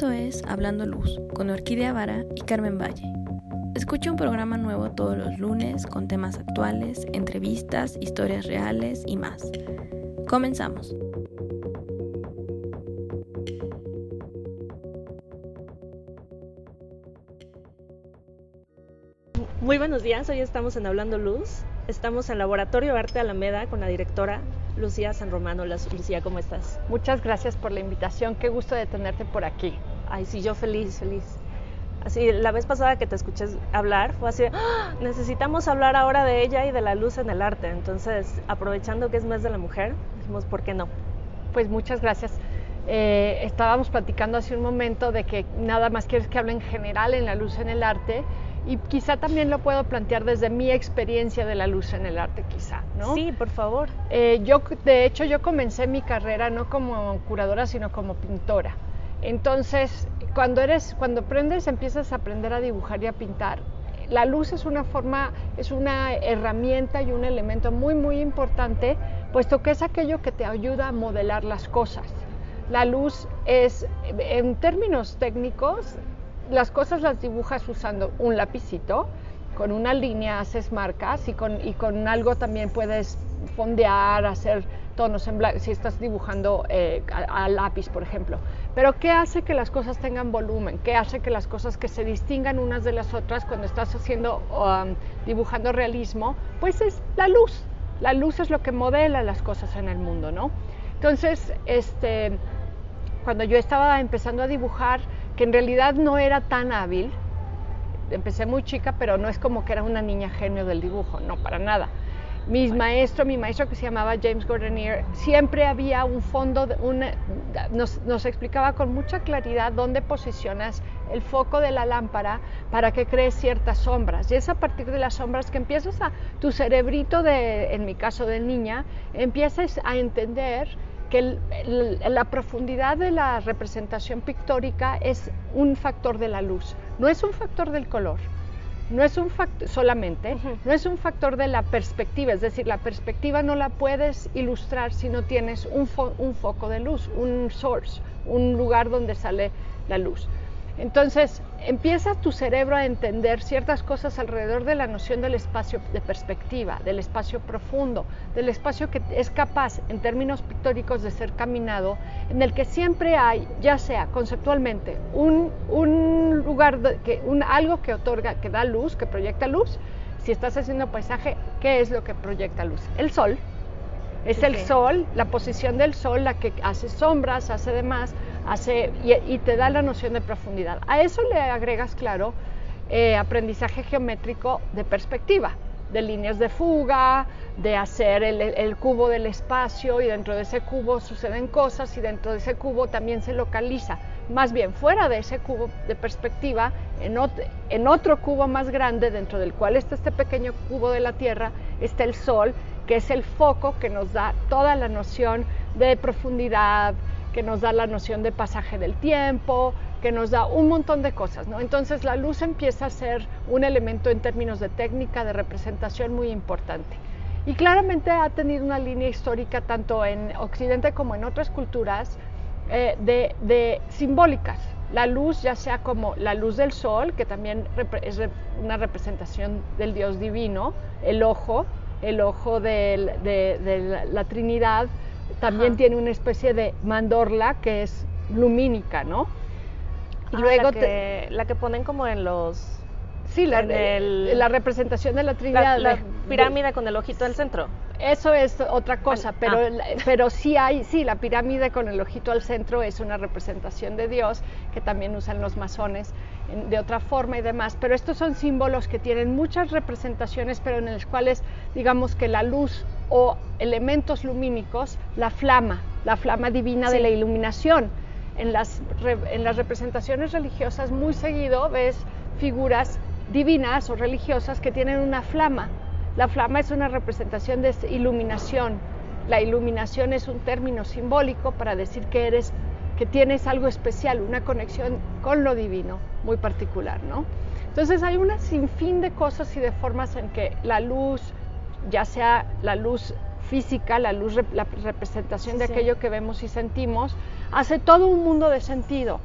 Esto es Hablando Luz con Orquídea Vara y Carmen Valle. Escucha un programa nuevo todos los lunes con temas actuales, entrevistas, historias reales y más. Comenzamos. Muy buenos días, hoy estamos en Hablando Luz. Estamos en Laboratorio Arte Alameda con la directora Lucía San Romano. Lucía, ¿cómo estás? Muchas gracias por la invitación, qué gusto de tenerte por aquí. Ay, sí, yo feliz, feliz. Así, la vez pasada que te escuché hablar, fue así, ¡Ah! necesitamos hablar ahora de ella y de la luz en el arte. Entonces, aprovechando que es mes de la mujer, dijimos, ¿por qué no? Pues muchas gracias. Eh, estábamos platicando hace un momento de que nada más quieres que hable en general en la luz en el arte y quizá también lo puedo plantear desde mi experiencia de la luz en el arte, quizá, ¿no? Sí, por favor. Eh, yo, de hecho, yo comencé mi carrera no como curadora, sino como pintora. Entonces, cuando eres, cuando aprendes, empiezas a aprender a dibujar y a pintar. La luz es una forma, es una herramienta y un elemento muy, muy importante, puesto que es aquello que te ayuda a modelar las cosas. La luz es, en términos técnicos, las cosas las dibujas usando un lapicito, con una línea haces marcas y con, algo también puedes fondear, hacer tonos en blanco, si estás dibujando eh, a, lápiz, por ejemplo. Pero ¿qué hace que las cosas tengan volumen? ¿Qué hace que las cosas que se distingan unas de las otras cuando estás haciendo, um, dibujando realismo? Pues es la luz. La luz es lo que modela las cosas en el mundo, ¿no? Entonces, este, cuando yo estaba empezando a dibujar, que en realidad no era tan hábil. Empecé muy chica, pero no es como que era una niña genio del dibujo, no, para nada. Mi maestro, mi maestro que se llamaba James Gordonier, siempre había un fondo, nos, nos, explicaba con mucha claridad dónde posicionas el foco de la lámpara para que crees ciertas sombras. Y es a partir de las sombras que empiezas a, tu cerebrito, de, en mi caso de niña, empiezas a entender que la profundidad de la representación pictórica es un factor de la luz, no es un factor del color, no es un factor solamente, no es un factor de la perspectiva, es decir, la perspectiva no la puedes ilustrar si no tienes un, un foco de luz, un source, un lugar donde sale la luz. Entonces, empieza tu cerebro a entender ciertas cosas alrededor de la noción del espacio de perspectiva, del espacio profundo, del espacio que es capaz, en términos pictóricos, de ser caminado, en el que siempre hay, ya sea conceptualmente, un, lugar, que, un, algo que otorga, que da luz, que proyecta luz. Si estás haciendo paisaje, ¿qué es lo que proyecta luz? El sol. Es el sol, la posición del sol, la que hace sombras, hace demás hace, y, te da la noción de profundidad. A eso le agregas, claro, eh, aprendizaje geométrico de perspectiva, de líneas de fuga, de hacer el, cubo del espacio y dentro de ese cubo suceden cosas y dentro de ese cubo también se localiza. Más bien, fuera de ese cubo de perspectiva, en, en otro cubo más grande, dentro del cual está este pequeño cubo de la Tierra, está el Sol, que es el foco que nos da toda la noción de profundidad, que nos da la noción de pasaje del tiempo, que nos da un montón de cosas. ¿no? Entonces la luz empieza a ser un elemento en términos de técnica, de representación muy importante. Y claramente ha tenido una línea histórica tanto en Occidente como en otras culturas eh, de, simbólicas. La luz, ya sea como la luz del sol, que también es una representación del Dios divino, el ojo, el ojo de, de la Trinidad, también tiene una especie de mandorla que es lumínica, ¿no? Y luego la que, la que ponen como en los Sí, la, la, representación de la Trinidad. La, pirámide con el ojito al centro. Eso es otra cosa, pero, ah. pero sí hay, sí, la pirámide con el ojito al centro es una representación de Dios que también usan los masones de otra forma y demás. Pero estos son símbolos que tienen muchas representaciones, pero en los cuales digamos que la luz o elementos lumínicos, la flama, la flama divina de la iluminación. En las, en las representaciones religiosas muy seguido ves figuras divinas o religiosas que tienen una flama. La flama es una representación de iluminación. La iluminación es un término simbólico para decir que eres que tienes algo especial, una conexión con lo divino muy particular, ¿no? Entonces hay una sinfín de cosas y de formas en que la luz, ya sea la luz física, la luz, la representación de aquello que vemos y sentimos, hace todo un mundo de sentido.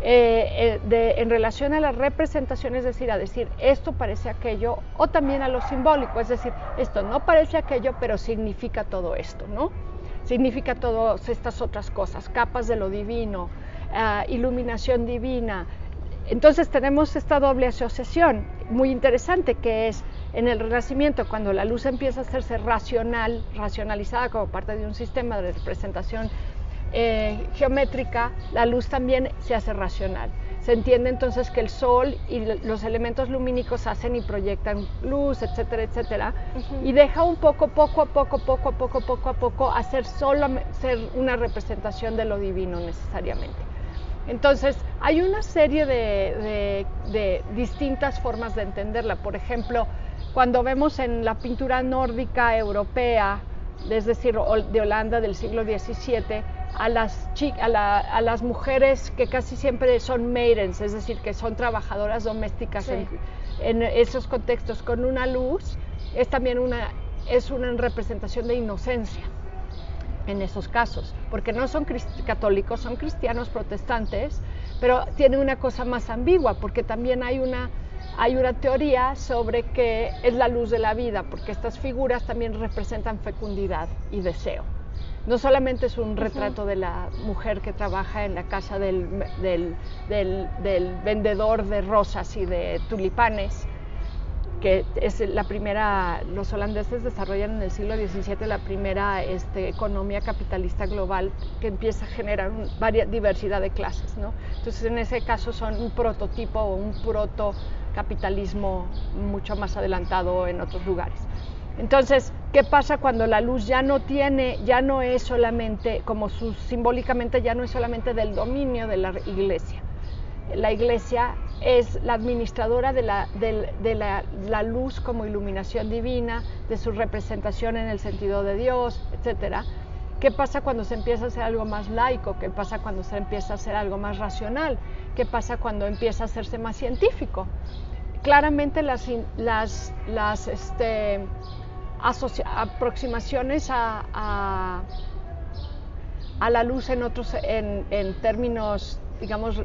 eh, eh, en relación a la representación, es decir, a decir esto parece aquello, o también a lo simbólico, es decir, esto no parece aquello, pero significa todo esto, ¿no? Significa todas estas otras cosas, capas de lo divino, ah, iluminación divina. Entonces tenemos esta doble asociación muy interesante que es en el Renacimiento, cuando la luz empieza a hacerse racional, racionalizada como parte de un sistema de representación eh, geométrica, la luz también se hace racional. Se entiende entonces que el sol y los elementos lumínicos hacen y proyectan luz, etcétera, etcétera, y deja un poco, poco a poco, poco a poco, poco a poco, hacer solo ser una representación de lo divino necesariamente. Entonces, hay una serie de, de distintas formas de entenderla. Por ejemplo, cuando vemos en la pintura nórdica europea, es decir, de Holanda del siglo XVII, a las, a, las mujeres que casi siempre son maidens, es decir, que son trabajadoras domésticas en, esos contextos con una luz, es también una, es una representación de inocencia en esos casos, porque no son católicos, son cristianos protestantes, pero tiene una cosa más ambigua, porque también hay una, hay una teoría sobre que es la luz de la vida, porque estas figuras también representan fecundidad y deseo. No solamente es un retrato de la mujer que trabaja en la casa del, vendedor de rosas y de tulipanes, que es la primera, los holandeses desarrollan en el siglo XVII la primera este, economía capitalista global que empieza a generar diversidad de clases. ¿no? Entonces en ese caso son un prototipo o un proto capitalismo mucho más adelantado en otros lugares. Entonces, ¿qué pasa cuando la luz ya no tiene, ya no es solamente, como simbólicamente ya no es solamente del dominio de la iglesia? La iglesia es la administradora de, la, la, luz como iluminación divina, de su representación en el sentido de Dios, etc. ¿Qué pasa cuando se empieza a hacer algo más laico? ¿Qué pasa cuando se empieza a hacer algo más racional? ¿Qué pasa cuando empieza a hacerse más científico? Claramente las, las, las este, aproximaciones a, a, la luz en otros en, términos digamos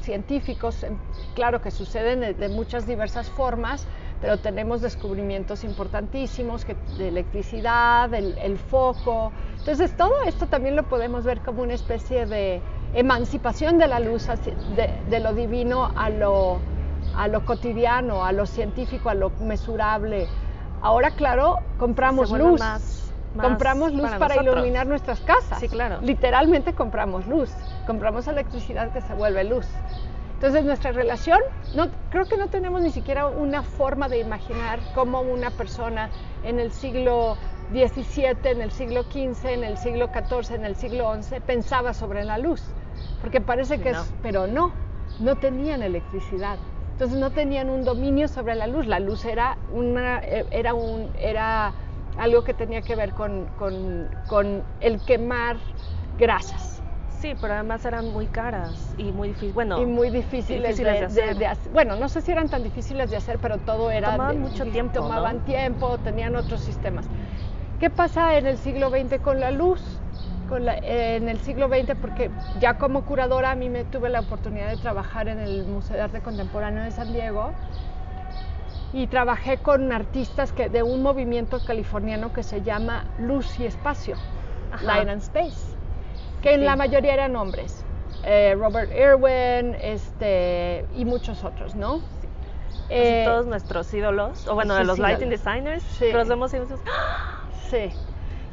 científicos claro que suceden de, muchas diversas formas pero tenemos descubrimientos importantísimos que, de electricidad el, foco entonces todo esto también lo podemos ver como una especie de emancipación de la luz de, de lo divino a lo, a lo cotidiano a lo científico a lo mesurable Ahora, claro, compramos luz. Compramos luz para, iluminar nuestras casas. Sí, claro. Literalmente compramos luz. Compramos electricidad que se vuelve luz. Entonces nuestra relación, no, creo que no tenemos ni siquiera una forma de imaginar cómo una persona en el siglo XVII, en el siglo XV, en el siglo XIV, en el siglo XI pensaba sobre la luz. Porque parece que es, pero no, no tenían electricidad. Entonces no tenían un dominio sobre la luz. La luz era, una, eh, era, un, era algo que tenía que ver con, con, el quemar grasas. Sí, pero además eran muy caras y muy difíciles. Bueno, y muy difíciles, de, hacer. Bueno, no sé si eran tan difíciles de hacer, pero todo era. Tomaban mucho tiempo. Tomaban tiempo, tenían otros sistemas. ¿Qué pasa en el siglo XX con la luz? en el siglo XX, porque ya como curadora a mí me tuve la oportunidad de trabajar en el Museo de Arte Contemporáneo de San Diego y trabajé con artistas que, de un movimiento californiano que se llama Luz y Espacio, Light and Space, que en la mayoría eran hombres. Eh, Robert Irwin este, y muchos otros, ¿no? Eh, todos nuestros ídolos, o bueno, de los lighting designers, los vemos y ¡Ah! Sí.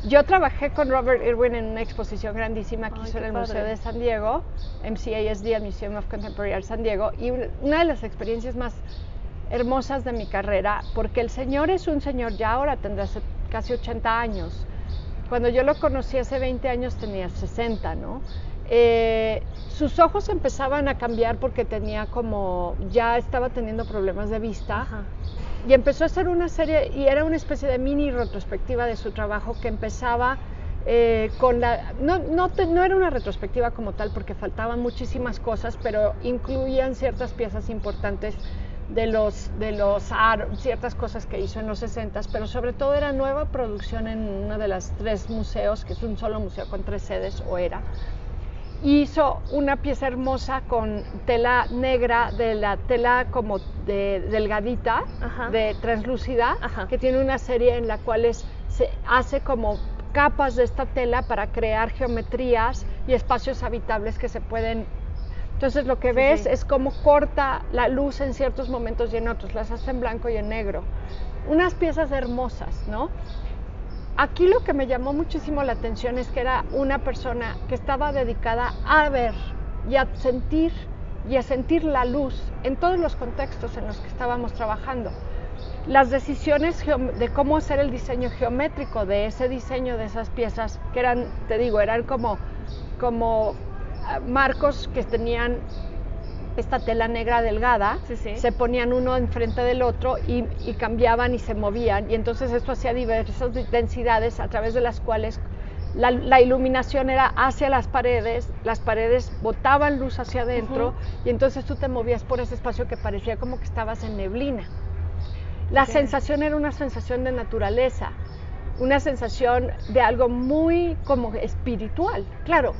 Yo trabajé con Robert Irwin en una exposición grandísima que hizo en el Museo de San Diego, MCASD, el Museum of Contemporary Art San Diego, y una de las experiencias más hermosas de mi carrera, porque el señor es un señor, ya ahora tendrá casi 80 años. Cuando yo lo conocí hace 20 años tenía 60, ¿no? Eh, sus ojos empezaban a cambiar porque tenía como, ya estaba teniendo problemas de vista y empezó a hacer una serie y era una especie de mini retrospectiva de su trabajo que empezaba eh, con la no, no, no, era una retrospectiva como tal porque faltaban muchísimas cosas pero incluían ciertas piezas importantes de los de los ciertas cosas que hizo en los 60 pero sobre todo era nueva producción en uno de los tres museos que es un solo museo con tres sedes o era hizo una pieza hermosa con tela negra de la tela como de delgadita, Ajá. de translúcida, Ajá. que tiene una serie en la cual se hace como capas de esta tela para crear geometrías y espacios habitables que se pueden entonces lo que Sí, ves sí. es cómo corta la luz en ciertos momentos y en otros, las hace en blanco y en negro. Unas piezas hermosas, ¿no? Aquí lo que me llamó muchísimo la atención es que era una persona que estaba dedicada a ver y a sentir y a sentir la luz en todos los contextos en los que estábamos trabajando. Las decisiones de cómo hacer el diseño geométrico de ese diseño de esas piezas, que eran, te digo, eran como, como marcos que tenían esta tela negra delgada, Sí, sí. se ponían uno enfrente del otro y, y cambiaban y se movían. Y entonces esto hacía diversas di- densidades a través de las cuales la, la iluminación era hacia las paredes, las paredes botaban luz hacia adentro y entonces tú te movías por ese espacio que parecía como que estabas en neblina. La sensación era una sensación de naturaleza, una sensación de algo muy como espiritual. Claro,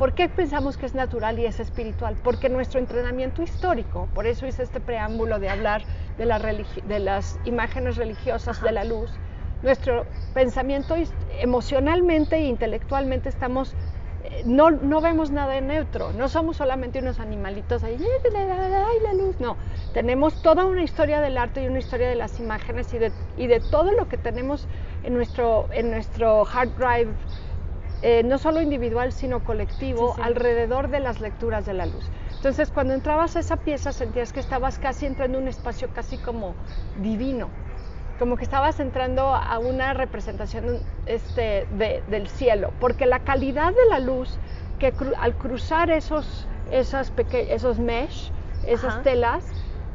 ¿por qué pensamos que es natural y es espiritual? Porque nuestro entrenamiento histórico, por eso hice este preámbulo de hablar de, la religi- de las imágenes religiosas de la luz, nuestro pensamiento emocionalmente e intelectualmente estamos eh, no, no vemos nada de neutro, no somos solamente unos animalitos ahí, ay, la luz, no, tenemos toda una historia del arte y una historia de las imágenes y de, y de todo lo que tenemos en nuestro, en nuestro hard drive, eh, no solo individual, sino colectivo, Sí, sí. alrededor de las lecturas de la luz. Entonces, cuando entrabas a esa pieza, sentías que estabas casi entrando en un espacio casi como divino, como que estabas entrando a una representación este, de- del cielo, porque la calidad de la luz que cru- al cruzar esos, esas peque- esos mesh, esas Ajá. telas,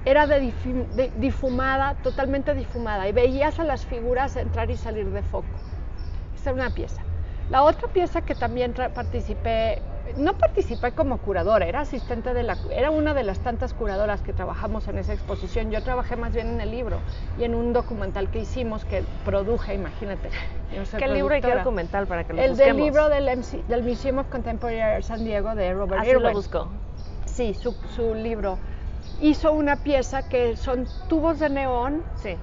era de- difumada, totalmente difumada, y veías a las figuras entrar y salir de foco. Esa era una pieza. La otra pieza que también participé, no participé como curadora, era asistente de la, era una de las tantas curadoras que trabajamos en esa exposición. Yo trabajé más bien en el libro y en un documental que hicimos que produje, imagínate. Yo soy ¿Qué libro y qué documental para que lo El busquemos? del libro del, MC del Museum of Contemporary Art San Diego de Robert Así lo Irwin. buscó. Sí, su, su libro. Hizo una pieza que son tubos de neón Sí.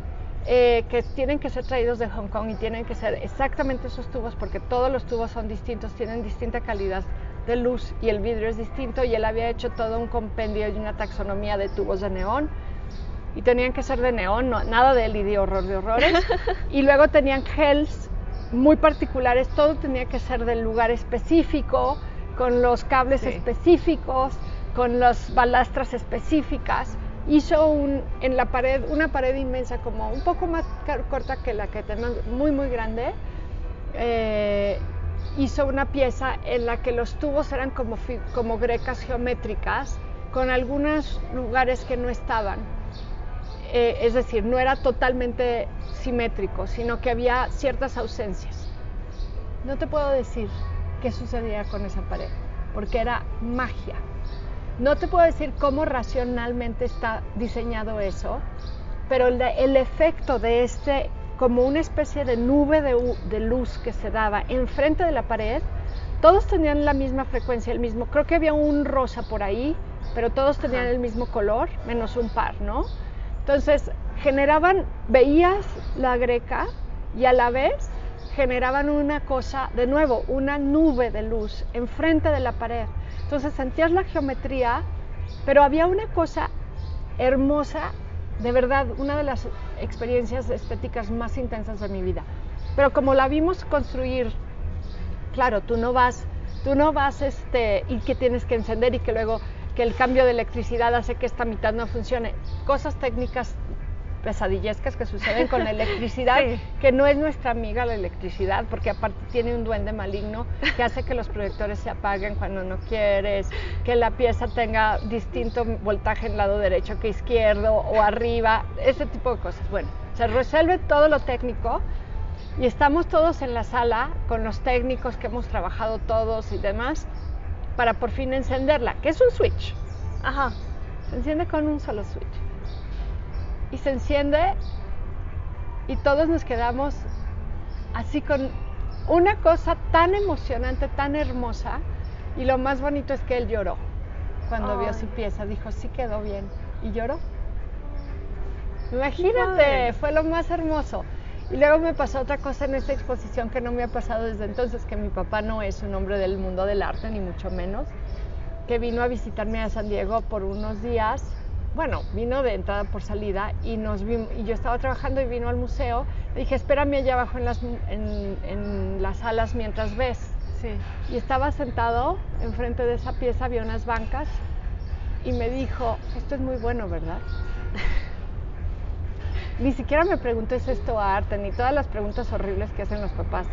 Eh, que tienen que ser traídos de Hong Kong y tienen que ser exactamente esos tubos porque todos los tubos son distintos, tienen distinta calidad de luz y el vidrio es distinto y él había hecho todo un compendio y una taxonomía de tubos de neón y tenían que ser de neón, no- nada de Lidi horror de horrores y luego tenían gels muy particulares, todo tenía que ser del lugar específico, con los cables Sí. específicos, con las balastras específicas. Hizo en la pared, una pared inmensa, como un poco más corta que la que tenemos, muy, muy grande. eh, hizo una pieza en la que los tubos eran como grecas geométricas, con algunos lugares que no estaban. Eh, es decir, no era totalmente simétrico, sino que había ciertas ausencias. No te puedo decir qué sucedía con esa pared, porque era magia. No te puedo decir cómo racionalmente está diseñado eso, pero el, el efecto de este, como una especie de nube de, luz que se daba enfrente de la pared, todos tenían la misma frecuencia, el mismo, creo que había un rosa por ahí, pero todos tenían Ajá. el mismo color, menos un par, ¿no? Entonces, generaban, veías la greca y a la vez generaban una cosa, de nuevo, una nube de luz enfrente de la pared. Entonces sentías la geometría, pero había una cosa hermosa, de verdad, una de las experiencias estéticas más intensas de mi vida. Pero como la vimos construir, claro, tú no vas, tú no vas este, y que tienes que encender y que luego que el cambio de electricidad hace que esta mitad no funcione. Cosas técnicas pesadillescas que suceden con la electricidad, Sí. que no es nuestra amiga la electricidad, porque aparte tiene un duende maligno que hace que los proyectores se apaguen cuando no quieres, que la pieza tenga distinto voltaje en lado derecho que izquierdo o arriba, ese tipo de cosas. Bueno, se resuelve todo lo técnico y estamos todos en la sala con los técnicos que hemos trabajado todos y demás para por fin encenderla, que es un switch. Ajá. Se enciende con un solo switch. Y se enciende y todos nos quedamos así con una cosa tan emocionante, tan hermosa, Y lo más bonito es que él lloró cuando vio su pieza. Dijo, sí quedó bien. Y lloró. Imagínate, fue lo más hermoso. Y luego me pasó otra cosa en esta exposición que no me ha pasado desde entonces, que mi papá no es un hombre del mundo del arte, ni mucho menos, que vino a visitarme a San Diego por unos días. Bueno, vino de entrada por salida y, nos y yo estaba trabajando y vino al museo. Le dije, espérame allá abajo en las, en, las salas mientras ves. Sí. Y estaba sentado enfrente de esa pieza, había unas bancas y me dijo, esto es muy bueno, ¿verdad? ni siquiera me pregunté esto a arte, ni todas las preguntas horribles que hacen los papás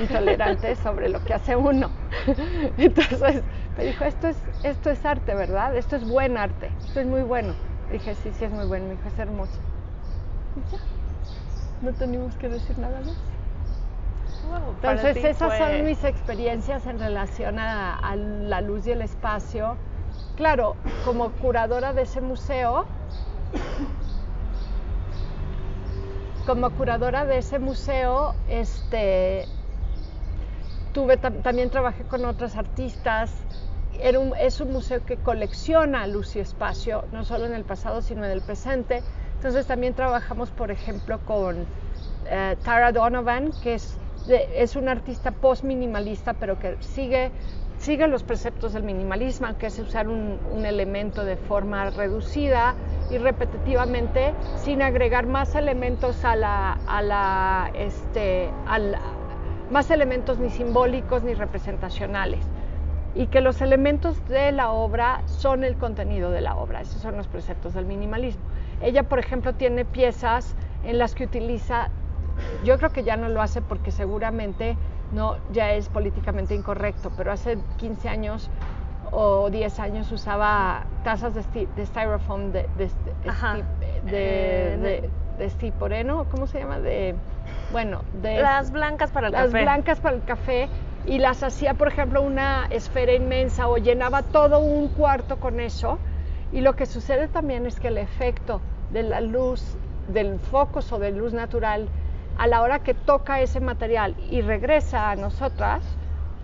intolerantes sobre lo que hace uno. Entonces me dijo, esto es, esto es arte, ¿verdad? Esto es buen arte, esto es muy bueno. Dije, sí, sí es muy bueno, me dijo, es hermoso. Y ya, no tenemos que decir nada más. Entonces esas son mis experiencias en relación a la luz y el espacio. Claro, como curadora de ese museo, como curadora de ese museo, este, tuve, también trabajé con otras artistas. Es un museo que colecciona luz y espacio, no solo en el pasado, sino en el presente. Entonces también trabajamos, por ejemplo, con eh, Tara Donovan, que es, una artista post-minimalista, pero que sigue, los preceptos del minimalismo, que es usar un, elemento de forma reducida, y repetitivamente sin agregar más elementos este, más elementos ni simbólicos ni representacionales y que los elementos de la obra son el contenido de la obra. Esos son los preceptos del minimalismo. Ella, por ejemplo, tiene piezas en las que utiliza, yo creo que ya no lo hace porque seguramente no ya es políticamente incorrecto, pero hace 15 años o 10 años usaba tazas de, de styrofoam de, de, de, eh, ¿cómo se llama? De, bueno, de... Las blancas para el café. Las blancas para el café y las hacía, por ejemplo, una esfera inmensa o llenaba todo un cuarto con eso. Y lo que sucede también es que el efecto de la luz, del foco o de luz natural, a la hora que toca ese material y regresa a nosotras,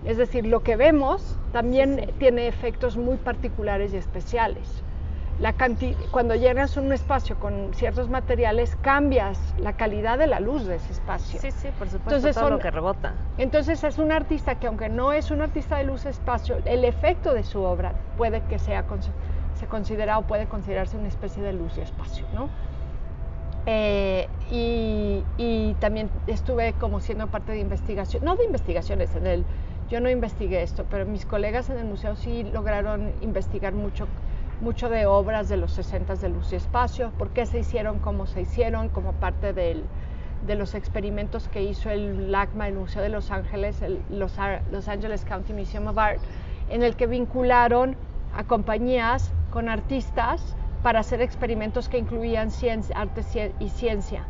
es decir, lo que vemos también tiene efectos muy particulares y especiales. La cuando llenas un espacio con ciertos materiales, cambias la calidad de la luz de ese espacio. Sí, sí, por supuesto, entonces, todo lo que rebota. Entonces es un artista que aunque no es un artista de luz espacio, el efecto de su obra puede que sea se considera o puede considerarse una especie de luz y espacio, ¿no? Eh, y, y, también estuve como siendo parte de investigación, no de investigaciones, en el yo no investigué esto, pero mis colegas en el museo sí lograron investigar mucho, mucho de obras de los 60 de Luz y Espacio, por qué se hicieron, cómo se hicieron, como parte del, de los experimentos que hizo el LACMA, el Museo de Los Ángeles, el Los, Los Angeles County Museum of Art, en el que vincularon a compañías con artistas para hacer experimentos que incluían ciencia, arte y ciencia.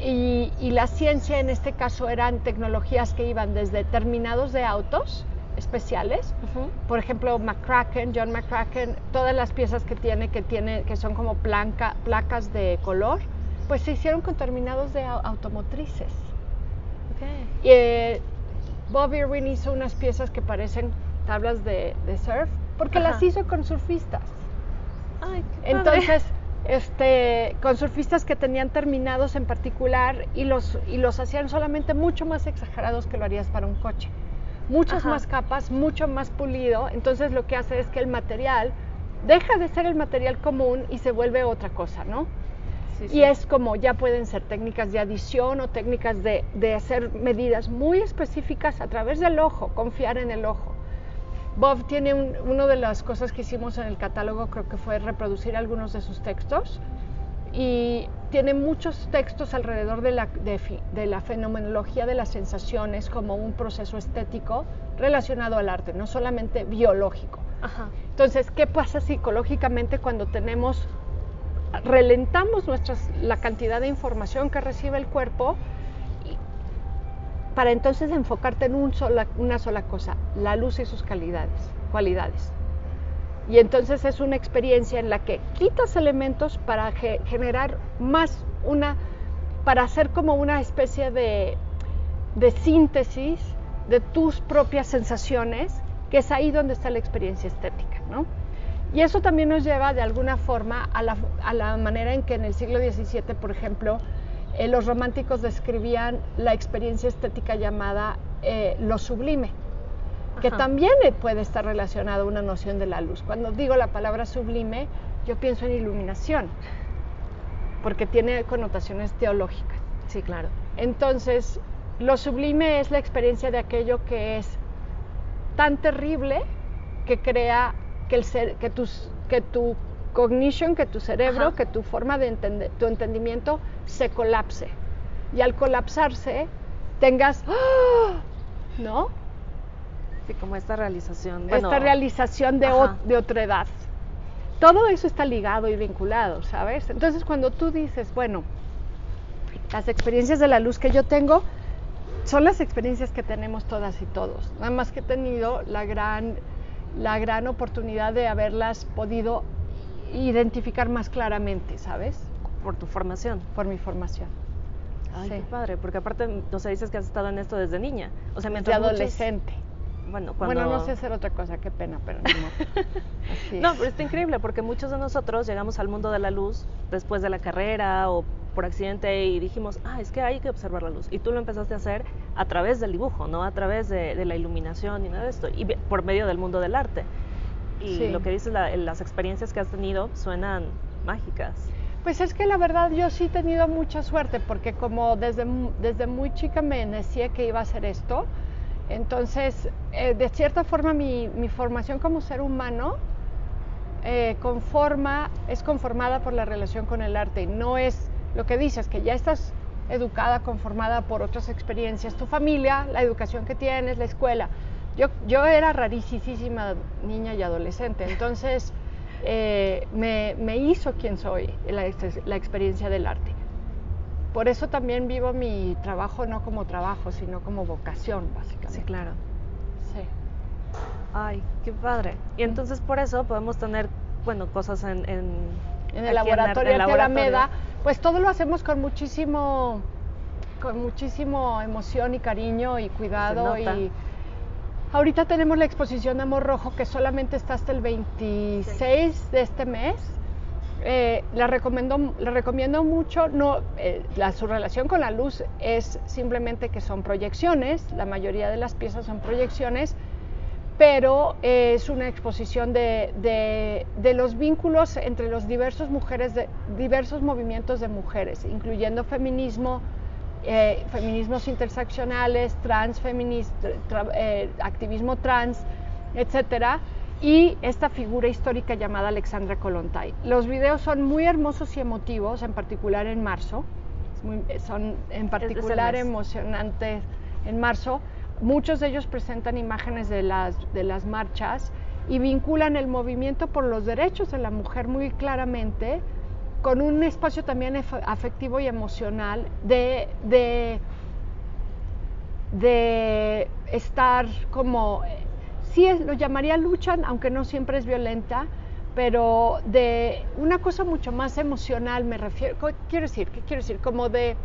Y, la ciencia en este caso eran tecnologías que iban desde terminados de autos especiales, por ejemplo McCracken, John McCracken, todas las piezas que tiene que tiene que son como placas de color, pues se hicieron con terminados de automotrices. Y, eh, Bob Irwin hizo unas piezas que parecen tablas de, surf porque las hizo con surfistas. Entonces este, con surfistas que tenían terminados en particular y los, y los hacían solamente mucho más exagerados que lo harías para un coche. Muchas más capas, mucho más pulido. Entonces lo que hace es que el material deja de ser el material común y se vuelve otra cosa, ¿no? Y es como ya pueden ser técnicas de adición o técnicas de, de hacer medidas muy específicas a través del ojo, confiar en el ojo. Bob tiene una de las cosas que hicimos en el catálogo, creo que fue reproducir algunos de sus textos y tiene muchos textos alrededor de la, de, la fenomenología de las sensaciones como un proceso estético relacionado al arte, no solamente biológico. Entonces, ¿qué pasa psicológicamente cuando tenemos, relentamos nuestras, la cantidad de información que recibe el cuerpo para entonces enfocarte en una sola cosa, la luz y sus calidades, cualidades. Y entonces es una experiencia en la que quitas elementos para generar más una, para hacer como una especie de, de síntesis de tus propias sensaciones que es ahí donde está la experiencia estética, ¿no? Y eso también nos lleva de alguna forma a la, a la manera en que en el siglo XVII, por ejemplo, eh, los románticos describían la experiencia estética llamada eh, lo sublime, que Ajá. también puede estar relacionado a una noción de la luz. Cuando digo la palabra sublime, yo pienso en iluminación, porque tiene connotaciones teológicas. Sí, claro. Entonces, lo sublime es la experiencia de aquello que es tan terrible que crea que, el ser, que, tus, que tu cognition, que tu cerebro, Ajá. que tu forma de entender, tu entendimiento se colapse. Y al colapsarse, tengas, ¡ah! ¿no? Sí, como esta realización. Bueno, Esta realización de, de otra edad. Todo eso está ligado y vinculado, ¿sabes? Entonces, cuando tú dices, bueno, las experiencias de la luz que yo tengo son las experiencias que tenemos todas y todos. Nada más que he tenido la gran, la gran oportunidad de haberlas podido identificar más claramente, ¿sabes? por tu formación. Por mi formación. Ay, Sí. qué padre, porque aparte, o sea, dices que has estado en esto desde niña. O sea, mientras adolescente. Bueno, cuando... Bueno, no sé hacer otra cosa, qué pena, pero modo. Así No, es. pero está increíble porque muchos de nosotros llegamos al mundo de la luz después de la carrera o por accidente y dijimos, ah, es que hay que observar la luz. Y tú lo empezaste a hacer a través del dibujo, no a través de, de la iluminación y nada de esto, y por medio del mundo del arte. Y Sí. lo que dices, la- las experiencias que has tenido suenan mágicas. Pues es que la verdad yo sí he tenido mucha suerte porque como desde, desde muy chica me decía que iba a hacer esto, entonces eh, de cierta forma mi, formación como ser humano eh, conforma, es conformada por la relación con el arte, no es lo que dices, que ya estás educada, conformada por otras experiencias, tu familia, la educación que tienes, la escuela. Yo, yo era rarísima niña y adolescente, entonces eh, me, hizo quien soy la experiencia del arte. Por eso también vivo mi trabajo no como trabajo, sino como vocación, básicamente. Sí, claro. Sí. Ay, qué padre. Y entonces por eso podemos tener, bueno, cosas en... En, en el laboratorio el Alameda, pues todo lo hacemos con muchísimo, con muchísimo emoción y cariño y cuidado y ahorita tenemos la exposición de Amor Rojo que solamente está hasta el 26 de este mes. Eh, la, recomiendo, la recomiendo mucho, no, eh, su relación con la luz es simplemente que son proyecciones, la mayoría de las piezas son proyecciones, pero eh, es una exposición de, de- los vínculos entre los diversos mujeres, diversos movimientos de mujeres, incluyendo feminismo, eh, feminismos interseccionales, transfeminismo, activismo trans, etcétera, y esta figura histórica llamada Alexandra Kollontai. Los videos son muy hermosos y emotivos, en particular en marzo, muy- son en particular emocionantes en marzo. Muchos de ellos presentan imágenes de las, de las marchas y vinculan el movimiento por los derechos de la mujer muy claramente con un espacio también afectivo y emocional de, de, de estar como, sí es- lo llamaría lucha, aunque no siempre es violenta, pero de una cosa mucho más emocional, me refiero, ¿qué quiero decir? ¿Qué quiero decir? Como de,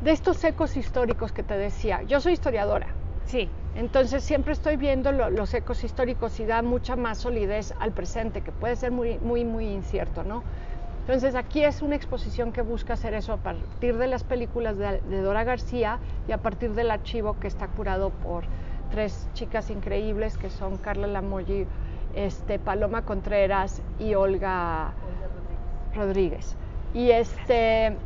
de estos ecos históricos que te decía. Yo soy historiadora, Sí, entonces siempre estoy viendo lo- los ecos históricos y da mucha más solidez al presente, que puede ser muy, muy, muy incierto, ¿no? Entonces aquí es una exposición que busca hacer eso a partir de las películas de, de Dora García y a partir del archivo que está curado por tres chicas increíbles que son Carla Lamoyi, este, Paloma Contreras y Olga Rodríguez. Y este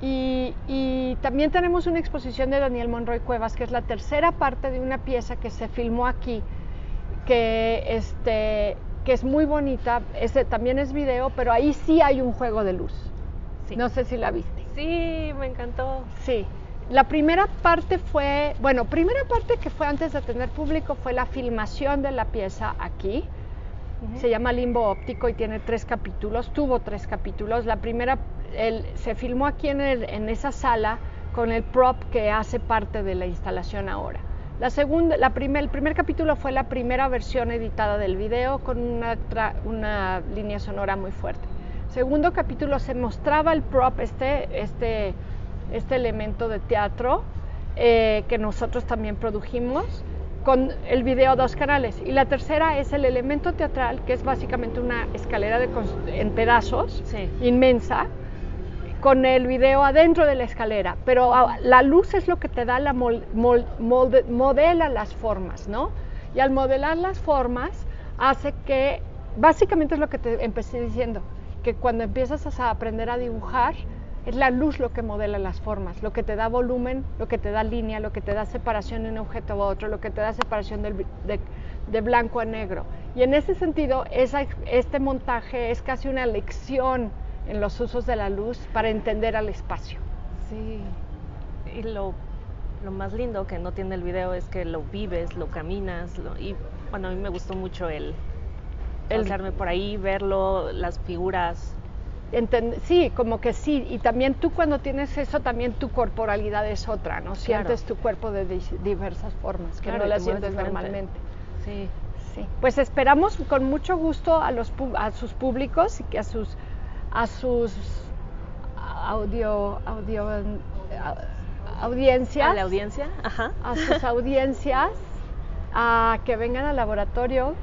y, y también tenemos una exposición de Daniel Monroy Cuevas, que es la tercera parte de una pieza que se filmó aquí, que, este, que es muy bonita. Este también es video, pero ahí sí hay un juego de luz. sí. No sé si la viste. Sí, me encantó. Sí. La primera parte fue, bueno, primera parte que fue antes de tener público fue la filmación de la pieza aquí. Se llama Limbo Óptico y tiene tres capítulos, tuvo tres capítulos. La primera el- se filmó aquí en, el- en esa sala con el prop que hace parte de la instalación ahora. La segunda, la primer, el primer capítulo fue la primera versión editada del video con una, tra- una línea sonora muy fuerte. Segundo capítulo se mostraba el prop, este, este, este elemento de teatro eh, que nosotros también produjimos con el video dos canales. Y la tercera es el elemento teatral, que es básicamente una escalera de en pedazos, inmensa, con el video adentro de la escalera. Pero la luz es lo que te da la modela las formas, ¿no? Y al modelar las formas hace que, básicamente es lo que te empecé diciendo, que cuando empiezas a aprender a dibujar, es la luz lo que modela las formas, lo que te da volumen, lo que te da línea, lo que te da separación de un objeto a otro, lo que te da separación de, blanco a negro. Y en ese sentido, este montaje es casi una lección en los usos de la luz para entender al espacio. Sí, y lo, más lindo que no tiene el video es que lo vives, lo caminas, y bueno, a mí me gustó mucho el, el por ahí, verlo, las figuras, sí, como que sí, y también tú cuando tienes eso, también tu corporalidad es otra, ¿no? Sientes tu cuerpo de diversas formas, que no la sientes normalmente. Sí. sí. Pues esperamos con mucho gusto a, los, a sus públicos y que a sus, a sus audio, audio audiencias. A la audiencia, Ajá. A sus audiencias, a que vengan al laboratorio.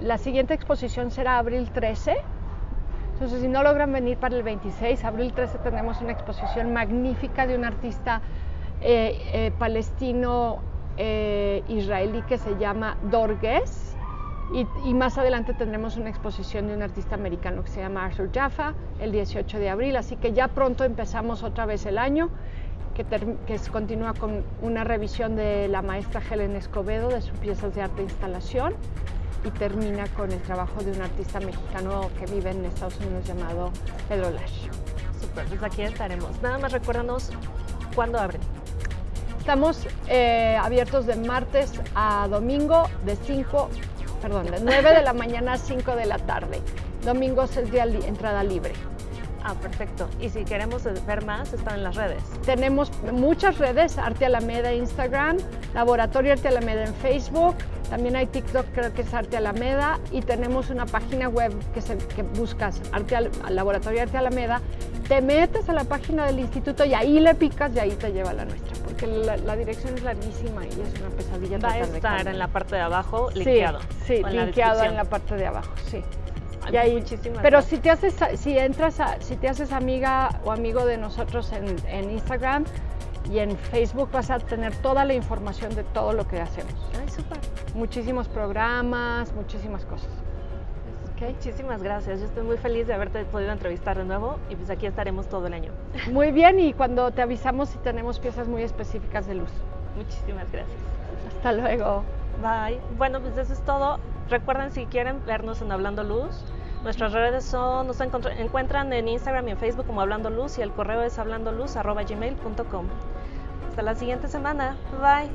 La siguiente exposición será abril 13 entonces, si no logran venir para el 26, abril 13 tenemos una exposición magnífica de un artista eh, eh, palestino eh, que se llama Dorges. Y, más adelante tendremos una exposición de un artista americano que se llama Arthur Jaffa el 18 de abril. Así que ya pronto empezamos otra vez el año, que, que continúa con una revisión de la maestra Helen Escobedo de sus piezas de arte e instalación y termina con el trabajo de un artista mexicano que vive en Estados Unidos llamado Pedro Lash. Super, pues aquí estaremos. Nada más recuérdanos cuándo abren. Estamos eh, abiertos de martes a domingo de 5, perdón, de 9 de la mañana a 5 de la tarde. Domingos es día entrada libre. Ah, perfecto. Y si queremos ver más, están en las redes. Tenemos muchas redes, Arte Alameda Instagram, Laboratorio Arte Alameda en Facebook, también hay TikTok, creo que es Arte Alameda, y tenemos una página web que, se, que buscas Arte, Laboratorio Arte Alameda, te metes a la página del instituto y ahí le picas y ahí te lleva la nuestra, porque la, dirección es larguísima y es una pesadilla. Va a estar en la parte de abajo, linkeado. Sí, sí linkeado en la parte de abajo, sí pero si te haces, si entras, si te haces amiga o amigo de nosotros en, Instagram y en Facebook vas a tener toda la información de todo lo que hacemos. Ay, súper. Muchísimos programas, muchísimas cosas. Muchísimas gracias. Yo estoy muy feliz de haberte podido entrevistar de nuevo y pues aquí estaremos todo el año. Muy bien y cuando te avisamos si tenemos piezas muy específicas de luz. Muchísimas gracias. Hasta luego. Bye. Bueno, pues eso es todo. Recuerden si quieren vernos en Hablando Luz, Nuestras redes son, nos encuentran en Instagram y en Facebook como Hablando Luz y el correo es hablandoluz.gmail.com. Hasta la siguiente semana. Bye.